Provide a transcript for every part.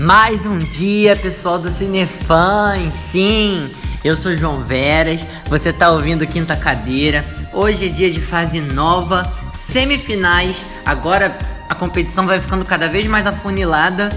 Mais um dia, pessoal do Cinefãs. Sim, eu sou João Veras. Você tá ouvindo Quinta Cadeira. Hoje é dia de fase nova, semifinais. Agora a competição vai ficando cada vez mais afunilada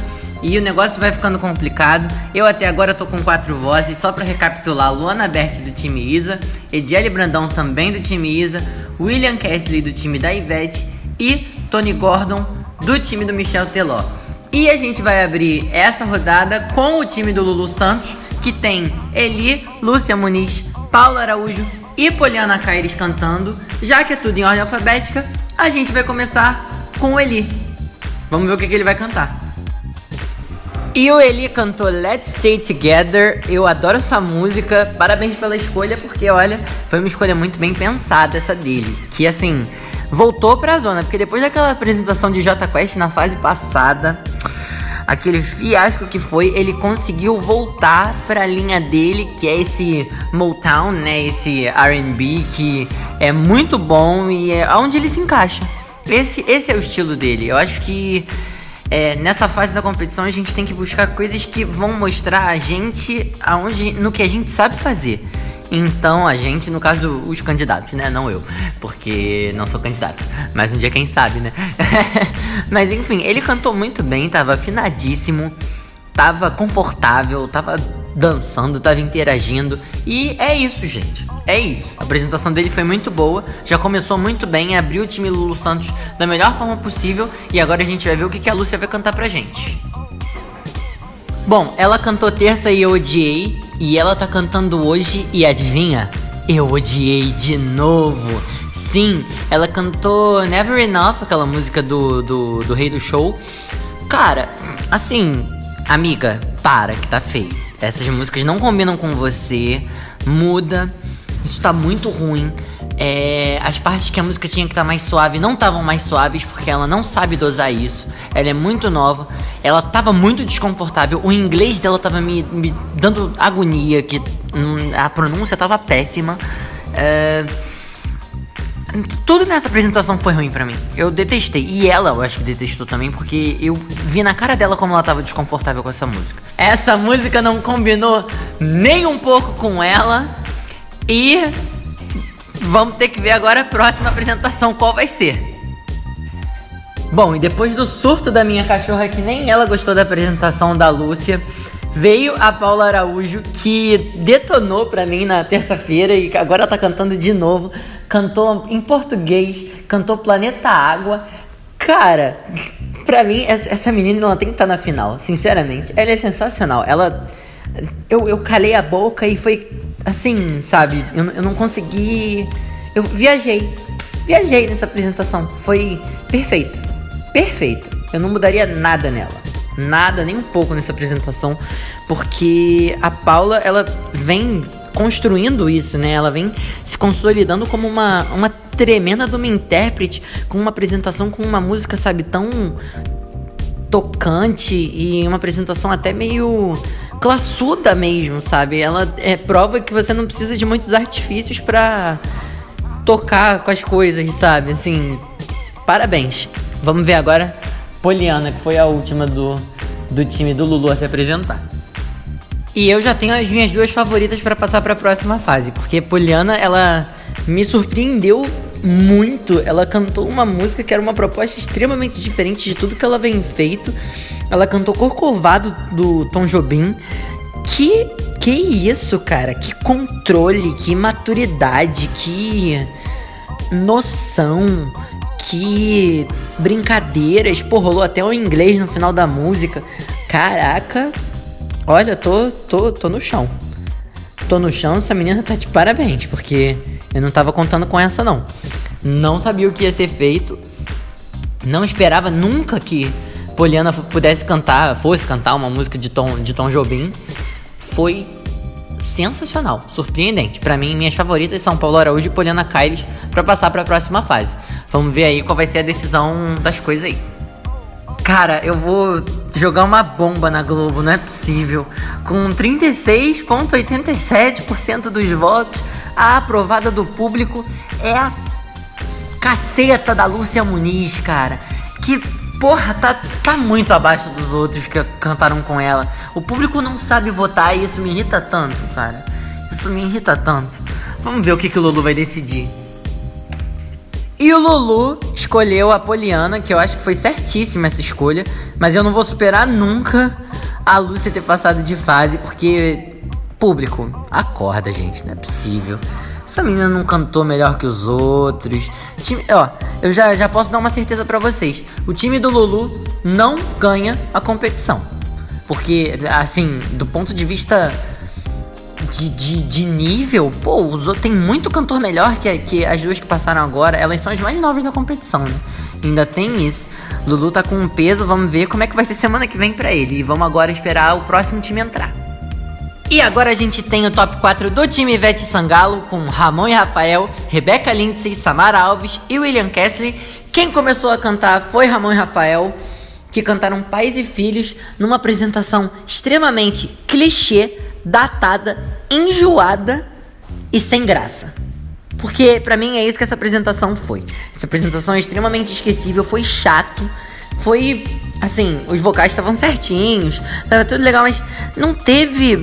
e o negócio vai ficando complicado. Eu até agora tô com quatro vozes, só para recapitular: Luana Berti do time Isa, Ediele Brandão também do time Isa, William Kesley do time da Ivete e Tony Gordon do time do Michel Teló. E a gente vai abrir essa rodada com o time do Lulu Santos, que tem Eli, Lúcia Muniz, Paula Araújo e Poliana Caires cantando. Já que é tudo em ordem alfabética, a gente vai começar com o Eli. Vamos ver o que, que ele vai cantar. E o Eli cantou Let's Stay Together. Eu adoro essa música. Parabéns pela escolha, porque olha, foi uma escolha muito bem pensada essa dele. Que assim, voltou pra zona, porque depois daquela apresentação de J Quest na fase passada, aquele fiasco que foi, ele conseguiu voltar para a linha dele, que é esse Motown, né, esse R&B que é muito bom e é onde ele se encaixa. Esse esse é o estilo dele. Eu acho que é, nessa fase da competição a gente tem que buscar coisas que vão mostrar a gente aonde, no que a gente sabe fazer. Então a gente, no caso, os candidatos, né? Não eu, porque não sou candidato. Mas um dia quem sabe, né? Mas enfim, ele cantou muito bem, tava afinadíssimo, tava confortável, tava dançando, tava interagindo. E é isso, gente. É isso. A apresentação dele foi muito boa, já começou muito bem, abriu o time Lulu Santos da melhor forma possível. E agora a gente vai ver o que, que a Lúcia vai cantar pra gente. Bom, ela cantou terça e eu odiei. E ela tá cantando hoje e adivinha? Eu odiei de novo. Sim, ela cantou Never Enough, aquela música do, do, do Rei do Show. Cara, assim, amiga, para que tá feio. Essas músicas não combinam com você. Muda. Isso tá muito ruim. É, as partes que a música tinha que estar tá mais suave não estavam mais suaves porque ela não sabe dosar isso. Ela é muito nova. Ela tava muito desconfortável. O inglês dela tava me, me dando agonia. Que hum, a pronúncia tava péssima. É, tudo nessa apresentação foi ruim para mim. Eu detestei. E ela, eu acho que detestou também, porque eu vi na cara dela como ela tava desconfortável com essa música. Essa música não combinou nem um pouco com ela. E Vamos ter que ver agora a próxima apresentação, qual vai ser. Bom, e depois do surto da minha cachorra, que nem ela gostou da apresentação da Lúcia, veio a Paula Araújo, que detonou pra mim na terça-feira e agora tá cantando de novo. Cantou em português, cantou Planeta Água. Cara, pra mim, essa menina ela tem que estar tá na final, sinceramente. Ela é sensacional. Ela. Eu, eu calei a boca e foi assim, sabe? Eu, eu não consegui. Eu viajei. Viajei nessa apresentação. Foi perfeita. Perfeita. Eu não mudaria nada nela. Nada, nem um pouco nessa apresentação. Porque a Paula, ela vem construindo isso, né? Ela vem se consolidando como uma, uma tremenda de uma intérprete com uma apresentação com uma música, sabe, tão tocante e uma apresentação até meio classuda mesmo, sabe? Ela é prova que você não precisa de muitos artifícios para tocar com as coisas, sabe? Assim, parabéns. Vamos ver agora Poliana, que foi a última do, do time do Lulu a se apresentar. E eu já tenho as minhas duas favoritas para passar para a próxima fase, porque Poliana, ela me surpreendeu muito. Ela cantou uma música que era uma proposta extremamente diferente de tudo que ela vem feito. Ela cantou Corcovado do Tom Jobim. Que que isso, cara? Que controle, que maturidade, que noção, que brincadeiras. Pô, rolou até o inglês no final da música. Caraca. Olha, tô tô tô no chão. Tô no chão, essa menina tá de parabéns, porque eu não tava contando com essa não. Não sabia o que ia ser feito. Não esperava nunca que Poliana pudesse cantar, fosse cantar uma música de Tom, de Tom Jobim. Foi sensacional, surpreendente. Para mim, minhas favoritas são Paulo Araújo e Poliana Caires para passar para a próxima fase. Vamos ver aí qual vai ser a decisão das coisas aí. Cara, eu vou jogar uma bomba na Globo, não é possível. Com 36,87% dos votos, a aprovada do público é a caceta da Lúcia Muniz, cara. Que porra, tá, tá muito abaixo dos outros que cantaram com ela. O público não sabe votar e isso me irrita tanto, cara. Isso me irrita tanto. Vamos ver o que, que o Lulu vai decidir. E o Lulu escolheu a Poliana, que eu acho que foi certíssima essa escolha, mas eu não vou superar nunca a Lúcia ter passado de fase, porque público, acorda, gente, não é possível. Essa menina não cantou melhor que os outros. Time, ó, eu já, já posso dar uma certeza para vocês. O time do Lulu não ganha a competição. Porque, assim, do ponto de vista de, de, de nível, pô, tem muito cantor melhor que, que as duas que passaram agora. Elas são as mais novas da competição, né? Ainda tem isso. Lulu tá com um peso, vamos ver como é que vai ser semana que vem para ele. E vamos agora esperar o próximo time entrar. E agora a gente tem o top 4 do time Ivete Sangalo com Ramon e Rafael, Rebeca Lindsay, Samara Alves e William Kessler. Quem começou a cantar foi Ramon e Rafael, que cantaram Pais e Filhos numa apresentação extremamente clichê, datada, enjoada e sem graça. Porque para mim é isso que essa apresentação foi. Essa apresentação é extremamente esquecível, foi chato, foi assim, os vocais estavam certinhos, tava tudo legal, mas não teve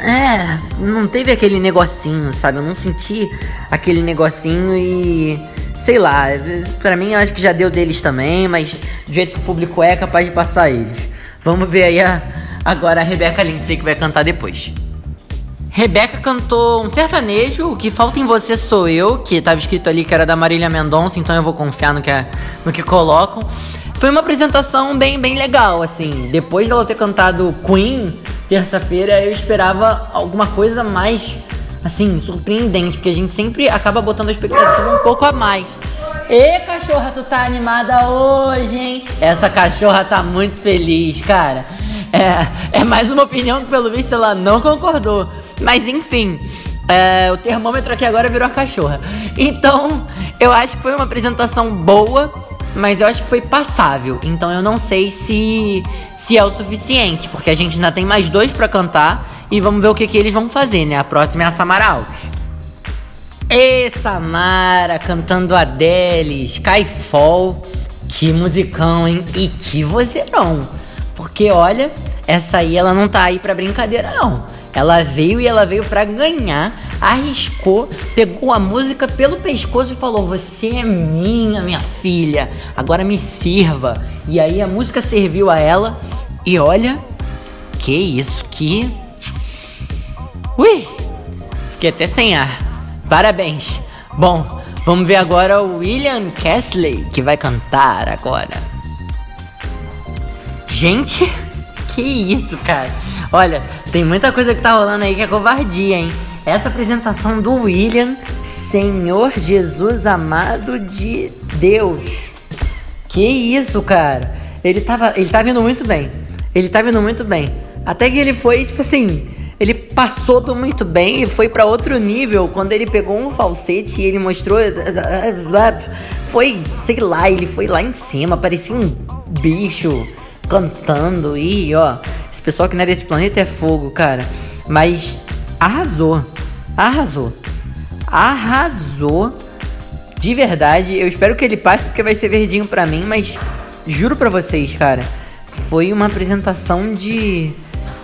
é, não teve aquele negocinho, sabe? Eu não senti aquele negocinho e. Sei lá, para mim acho que já deu deles também, mas do jeito que o público é, é capaz de passar eles. Vamos ver aí a, agora a Rebeca Lindsay que vai cantar depois. Rebeca cantou um sertanejo, o que falta em você sou eu, que estava escrito ali que era da Marília Mendonça, então eu vou confiar no que, é, no que colocam. Foi uma apresentação bem, bem legal, assim. Depois dela ter cantado Queen, terça-feira, eu esperava alguma coisa mais, assim, surpreendente, porque a gente sempre acaba botando a expectativa um pouco a mais. Ê, cachorra, tu tá animada hoje, hein? Essa cachorra tá muito feliz, cara. É, é mais uma opinião que, pelo visto, ela não concordou. Mas, enfim, é, o termômetro aqui agora virou a cachorra. Então, eu acho que foi uma apresentação boa mas eu acho que foi passável. Então eu não sei se se é o suficiente, porque a gente ainda tem mais dois para cantar e vamos ver o que, que eles vão fazer, né? A próxima é a Samara Alves. E Samara cantando Adele, Skyfall. Que musicão, hein? E que vozeirão. Porque olha, essa aí ela não tá aí pra brincadeira não. Ela veio e ela veio para ganhar, arriscou, pegou a música pelo pescoço e falou: Você é minha, minha filha, agora me sirva. E aí a música serviu a ela e olha, que isso, que. Ui! Fiquei até sem ar. Parabéns. Bom, vamos ver agora o William Kesley que vai cantar agora. Gente, que isso, cara? Olha, tem muita coisa que tá rolando aí que é covardia, hein? Essa apresentação do William, Senhor Jesus amado de Deus. Que isso, cara? Ele tava, ele tá vindo muito bem. Ele tá vindo muito bem. Até que ele foi, tipo assim, ele passou do muito bem e foi para outro nível quando ele pegou um falsete e ele mostrou foi, sei lá, ele foi lá em cima, parecia um bicho cantando e ó, esse pessoal que não é desse planeta é fogo, cara. Mas arrasou. Arrasou. Arrasou. De verdade, eu espero que ele passe porque vai ser verdinho pra mim, mas juro pra vocês, cara, foi uma apresentação de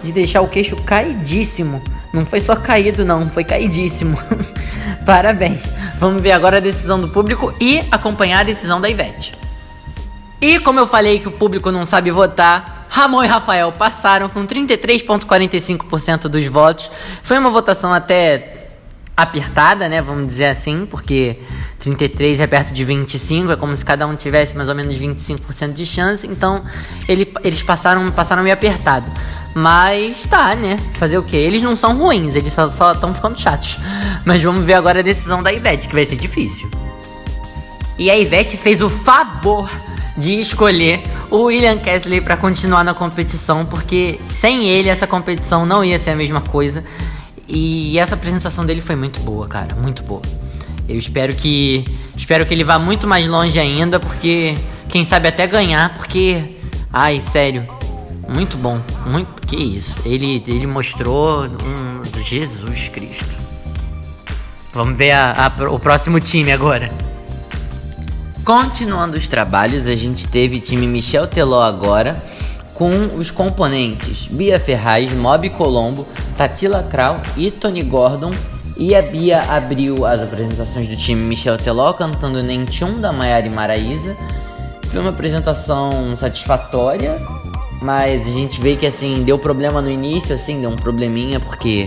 de deixar o queixo caidíssimo. Não foi só caído não, foi caidíssimo. Parabéns. Vamos ver agora a decisão do público e acompanhar a decisão da Ivete. E como eu falei que o público não sabe votar, Ramon e Rafael passaram com 33,45% dos votos. Foi uma votação até apertada, né? Vamos dizer assim, porque 33 é perto de 25, é como se cada um tivesse mais ou menos 25% de chance. Então ele, eles passaram, passaram meio apertado. Mas tá, né? Fazer o quê? Eles não são ruins, eles só estão ficando chatos. Mas vamos ver agora a decisão da Ivete, que vai ser difícil. E a Ivete fez o favor de escolher o William Kesley para continuar na competição, porque sem ele essa competição não ia ser a mesma coisa. E essa apresentação dele foi muito boa, cara, muito boa. Eu espero que espero que ele vá muito mais longe ainda, porque quem sabe até ganhar, porque ai, sério, muito bom, muito que isso. Ele ele mostrou um Jesus Cristo. Vamos ver a, a, o próximo time agora. Continuando os trabalhos, a gente teve time Michel Teló agora com os componentes Bia Ferraz, Mob Colombo, Tatila Krau e Tony Gordon. E a Bia abriu as apresentações do time Michel Teló cantando Nentium da Maiara Maraísa. Foi uma apresentação satisfatória, mas a gente vê que assim deu problema no início, assim, deu um probleminha porque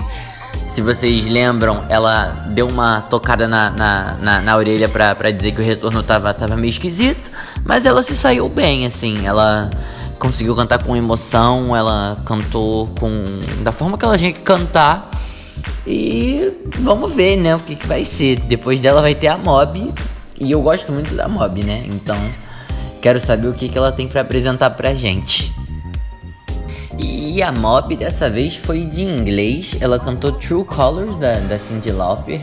se vocês lembram, ela deu uma tocada na, na, na, na orelha pra, dizer que o retorno tava, tava meio esquisito. Mas ela se saiu bem, assim. Ela conseguiu cantar com emoção, ela cantou com. da forma que ela tinha que cantar. E vamos ver, né, o que, que vai ser. Depois dela vai ter a Mob. E eu gosto muito da Mob, né? Então quero saber o que, que ela tem para apresentar pra gente. E a Mob dessa vez foi de inglês. Ela cantou True Colors da, da Cyndi Lauper.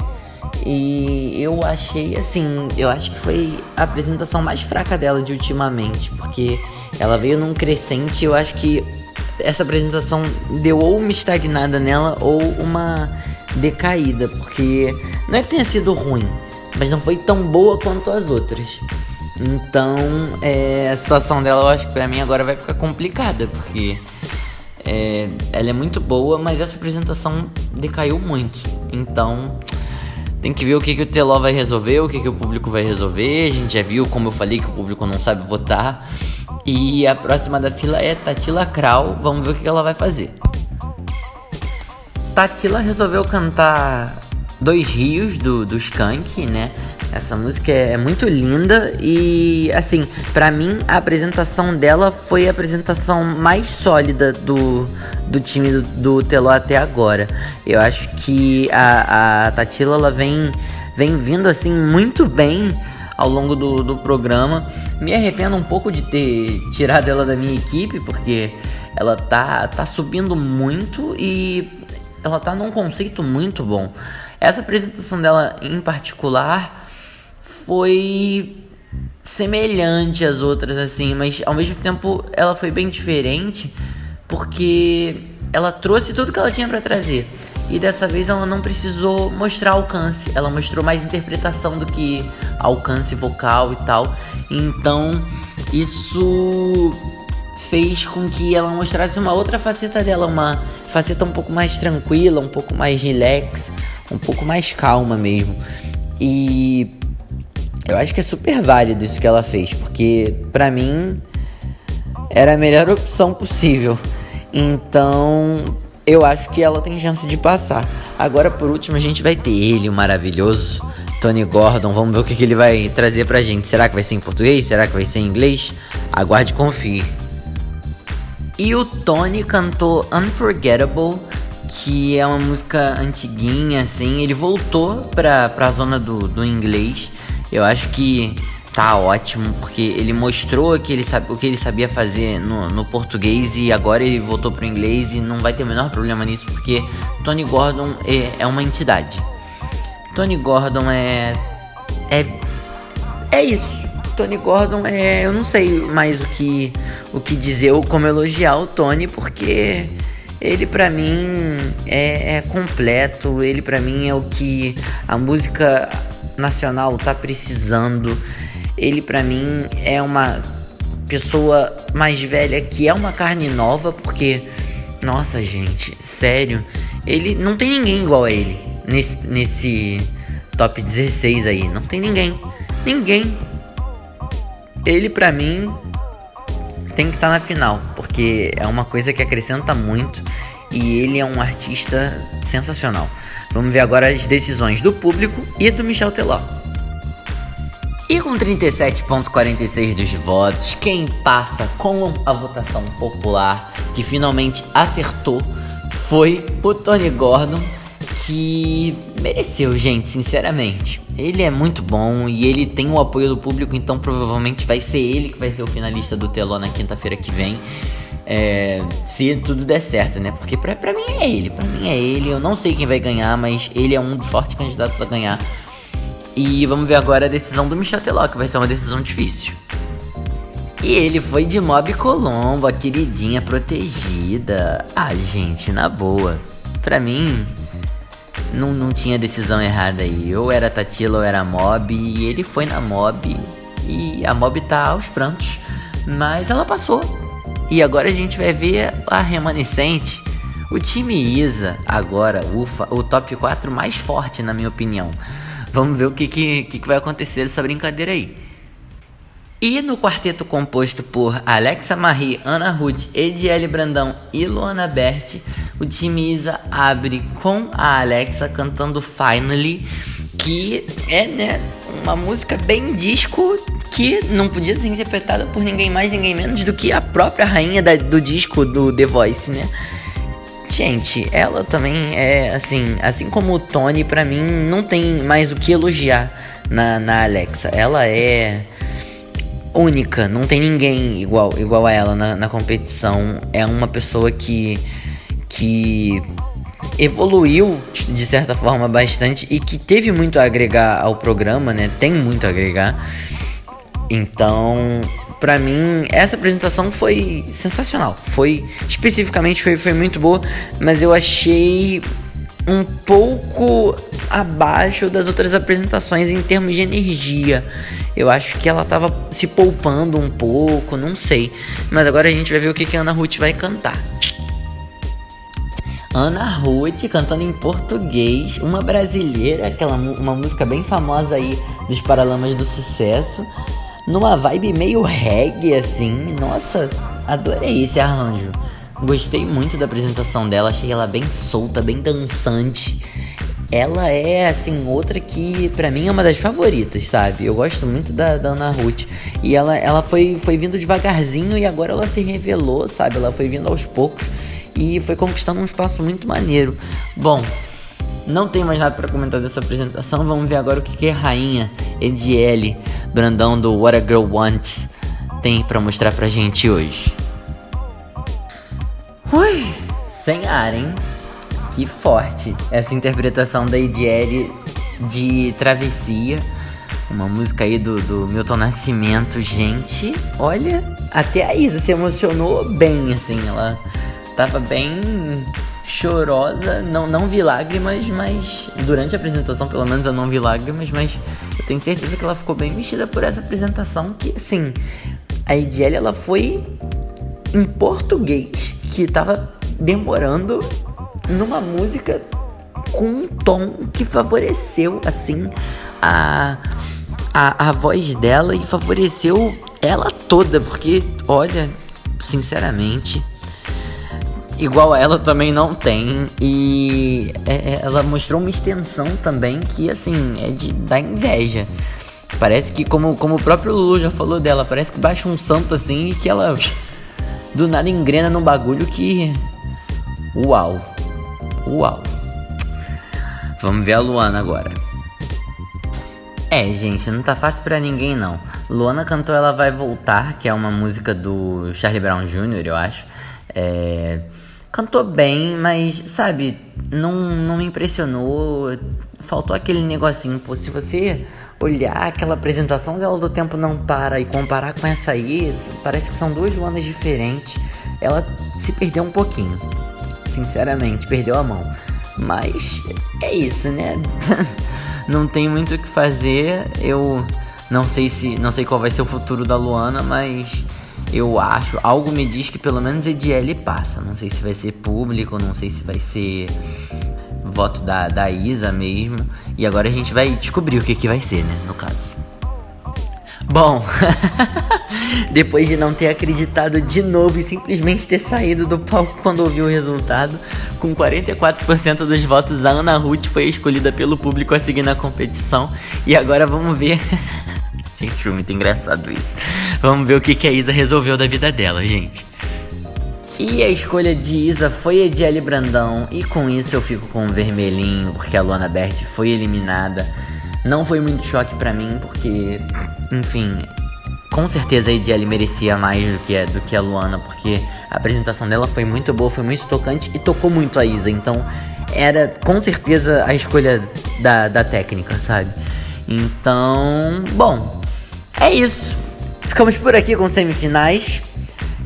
E eu achei assim, eu acho que foi a apresentação mais fraca dela de ultimamente, porque ela veio num crescente, eu acho que essa apresentação deu ou uma estagnada nela ou uma decaída, porque não é que tenha sido ruim, mas não foi tão boa quanto as outras. Então, é, a situação dela eu acho que pra mim agora vai ficar complicada, porque é, ela é muito boa, mas essa apresentação decaiu muito. Então tem que ver o que, que o Teló vai resolver, o que, que o público vai resolver. A gente já viu, como eu falei, que o público não sabe votar. E a próxima da fila é Tatila Krau. Vamos ver o que, que ela vai fazer. Tatila resolveu cantar Dois Rios do, do Skank, né? Essa música é muito linda e, assim, para mim a apresentação dela foi a apresentação mais sólida do, do time do, do Teló até agora. Eu acho que a, a Tatila ela vem, vem vindo, assim, muito bem ao longo do, do programa. Me arrependo um pouco de ter tirado ela da minha equipe, porque ela tá, tá subindo muito e ela tá num conceito muito bom. Essa apresentação dela em particular foi semelhante às outras, assim, mas ao mesmo tempo ela foi bem diferente porque ela trouxe tudo que ela tinha para trazer. E dessa vez ela não precisou mostrar alcance, ela mostrou mais interpretação do que alcance vocal e tal. Então isso fez com que ela mostrasse uma outra faceta dela, uma faceta um pouco mais tranquila, um pouco mais relax, um pouco mais calma mesmo. E eu acho que é super válido isso que ela fez, porque para mim era a melhor opção possível. Então, eu acho que ela tem chance de passar. Agora, por último, a gente vai ter ele, o maravilhoso Tony Gordon. Vamos ver o que, que ele vai trazer pra gente. Será que vai ser em português? Será que vai ser em inglês? Aguarde e confie. E o Tony cantou Unforgettable, que é uma música antiguinha, assim. Ele voltou pra, pra zona do, do inglês. Eu acho que tá ótimo, porque ele mostrou que ele sabe, o que ele sabia fazer no, no português e agora ele voltou pro inglês e não vai ter o menor problema nisso, porque Tony Gordon é, é uma entidade. Tony Gordon é. É. É isso. Tony Gordon é. Eu não sei mais o que, o que dizer ou como elogiar o Tony, porque ele para mim é, é completo. Ele para mim é o que a música nacional tá precisando. Ele para mim é uma pessoa mais velha que é uma carne nova, porque nossa, gente, sério, ele não tem ninguém igual a ele nesse nesse top 16 aí, não tem ninguém. Ninguém. Ele para mim tem que estar tá na final, porque é uma coisa que acrescenta muito e ele é um artista sensacional. Vamos ver agora as decisões do público e do Michel Teló. E com 37,46 dos votos, quem passa com a votação popular que finalmente acertou foi o Tony Gordon, que mereceu, gente, sinceramente. Ele é muito bom e ele tem o apoio do público, então provavelmente vai ser ele que vai ser o finalista do Teló na quinta-feira que vem. É, se tudo der certo, né? Porque pra, pra mim é ele, pra mim é ele. Eu não sei quem vai ganhar, mas ele é um dos fortes candidatos a ganhar. E vamos ver agora a decisão do Michel Teló, que vai ser uma decisão difícil. E ele foi de Mob Colombo, a queridinha protegida. Ah, gente, na boa. Pra mim, não, não tinha decisão errada aí. Ou era Tatila ou era Mob. E ele foi na Mob. e a Mob tá aos prantos, mas ela passou. E agora a gente vai ver a remanescente. O time Isa, agora, ufa, o top 4 mais forte, na minha opinião. Vamos ver o que, que, que vai acontecer dessa brincadeira aí. E no quarteto composto por Alexa Marie, Ana Ruth, Ediele Brandão e Luana Berti, o time Isa abre com a Alexa cantando Finally, que é né, uma música bem disco que não podia ser interpretada por ninguém mais, ninguém menos do que a própria rainha da, do disco do The Voice, né? Gente, ela também é assim, assim como o Tony, para mim não tem mais o que elogiar na, na Alexa. Ela é única, não tem ninguém igual, igual a ela na, na competição. É uma pessoa que, que evoluiu de certa forma bastante e que teve muito a agregar ao programa, né? Tem muito a agregar. Então, para mim, essa apresentação foi sensacional. Foi especificamente foi, foi muito boa, mas eu achei um pouco abaixo das outras apresentações em termos de energia. Eu acho que ela tava se poupando um pouco, não sei. Mas agora a gente vai ver o que, que a Ana Ruth vai cantar. Ana Ruth cantando em português, uma brasileira, aquela uma música bem famosa aí dos Paralamas do Sucesso numa vibe meio reggae assim. Nossa, adorei esse arranjo. Gostei muito da apresentação dela, achei ela bem solta, bem dançante. Ela é, assim, outra que para mim é uma das favoritas, sabe? Eu gosto muito da, da Ana Ruth. E ela, ela foi, foi vindo devagarzinho e agora ela se revelou, sabe? Ela foi vindo aos poucos e foi conquistando um espaço muito maneiro. Bom, não tem mais nada para comentar dessa apresentação. Vamos ver agora o que, que a rainha Ediele Brandão do What a Girl Wants tem para mostrar pra gente hoje. Ui, sem ar, hein? Que forte essa interpretação da Ediele de Travessia. Uma música aí do, do Milton Nascimento, gente. Olha, até a Isa se emocionou bem, assim. Ela tava bem chorosa. Não, não vi lágrimas, mas durante a apresentação, pelo menos eu não vi lágrimas, mas eu tenho certeza que ela ficou bem mexida por essa apresentação. Que assim, a Ediele ela foi em português, que tava demorando numa música com um tom que favoreceu assim a, a, a voz dela e favoreceu ela toda, porque olha, sinceramente igual ela também não tem. E é, é, ela mostrou uma extensão também que, assim, é de dar inveja. Parece que, como, como o próprio Lulu já falou dela, parece que baixa um santo assim e que ela do nada engrena num bagulho que. Uau! Uau! Vamos ver a Luana agora. É, gente, não tá fácil para ninguém não. Luana cantou Ela Vai Voltar, que é uma música do Charlie Brown Jr., eu acho. É cantou bem, mas, sabe, não, não me impressionou. Faltou aquele negocinho, pô, se você olhar aquela apresentação dela do Tempo Não Para e comparar com essa aí, parece que são duas Luanas diferentes. Ela se perdeu um pouquinho, sinceramente, perdeu a mão. Mas é isso, né? não tem muito o que fazer. Eu não sei se, não sei qual vai ser o futuro da Luana, mas eu acho, algo me diz que pelo menos EDL passa. Não sei se vai ser público, não sei se vai ser voto da, da Isa mesmo. E agora a gente vai descobrir o que, que vai ser, né? No caso. Bom, depois de não ter acreditado de novo e simplesmente ter saído do palco quando ouviu o resultado, com 44% dos votos, a Ana Ruth foi escolhida pelo público a seguir na competição. E agora vamos ver Gente, foi muito engraçado isso. Vamos ver o que, que a Isa resolveu da vida dela, gente. E a escolha de Isa foi Ediele Brandão. E com isso eu fico com um vermelhinho, porque a Luana Berti foi eliminada. Não foi muito choque para mim, porque, enfim, com certeza a Ediele merecia mais do que, do que a Luana, porque a apresentação dela foi muito boa, foi muito tocante e tocou muito a Isa. Então era com certeza a escolha da, da técnica, sabe? Então, bom, é isso. Ficamos por aqui com semifinais.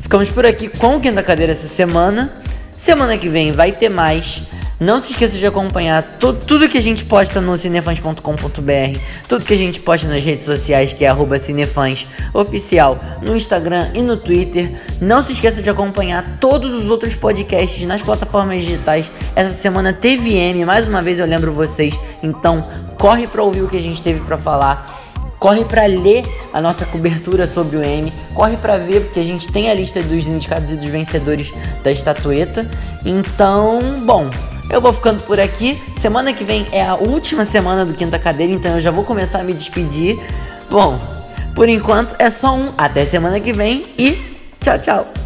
Ficamos por aqui com o Quinta Cadeira essa semana. Semana que vem vai ter mais. Não se esqueça de acompanhar tu, tudo que a gente posta no cinefãs.com.br, tudo que a gente posta nas redes sociais, que é arroba cinefãs oficial, no Instagram e no Twitter. Não se esqueça de acompanhar todos os outros podcasts nas plataformas digitais. Essa semana teve M, mais uma vez eu lembro vocês. Então, corre para ouvir o que a gente teve para falar. Corre para ler a nossa cobertura sobre o M, corre para ver porque a gente tem a lista dos indicados e dos vencedores da estatueta. Então, bom, eu vou ficando por aqui. Semana que vem é a última semana do Quinta Cadeira, então eu já vou começar a me despedir. Bom, por enquanto é só um. Até semana que vem e tchau, tchau.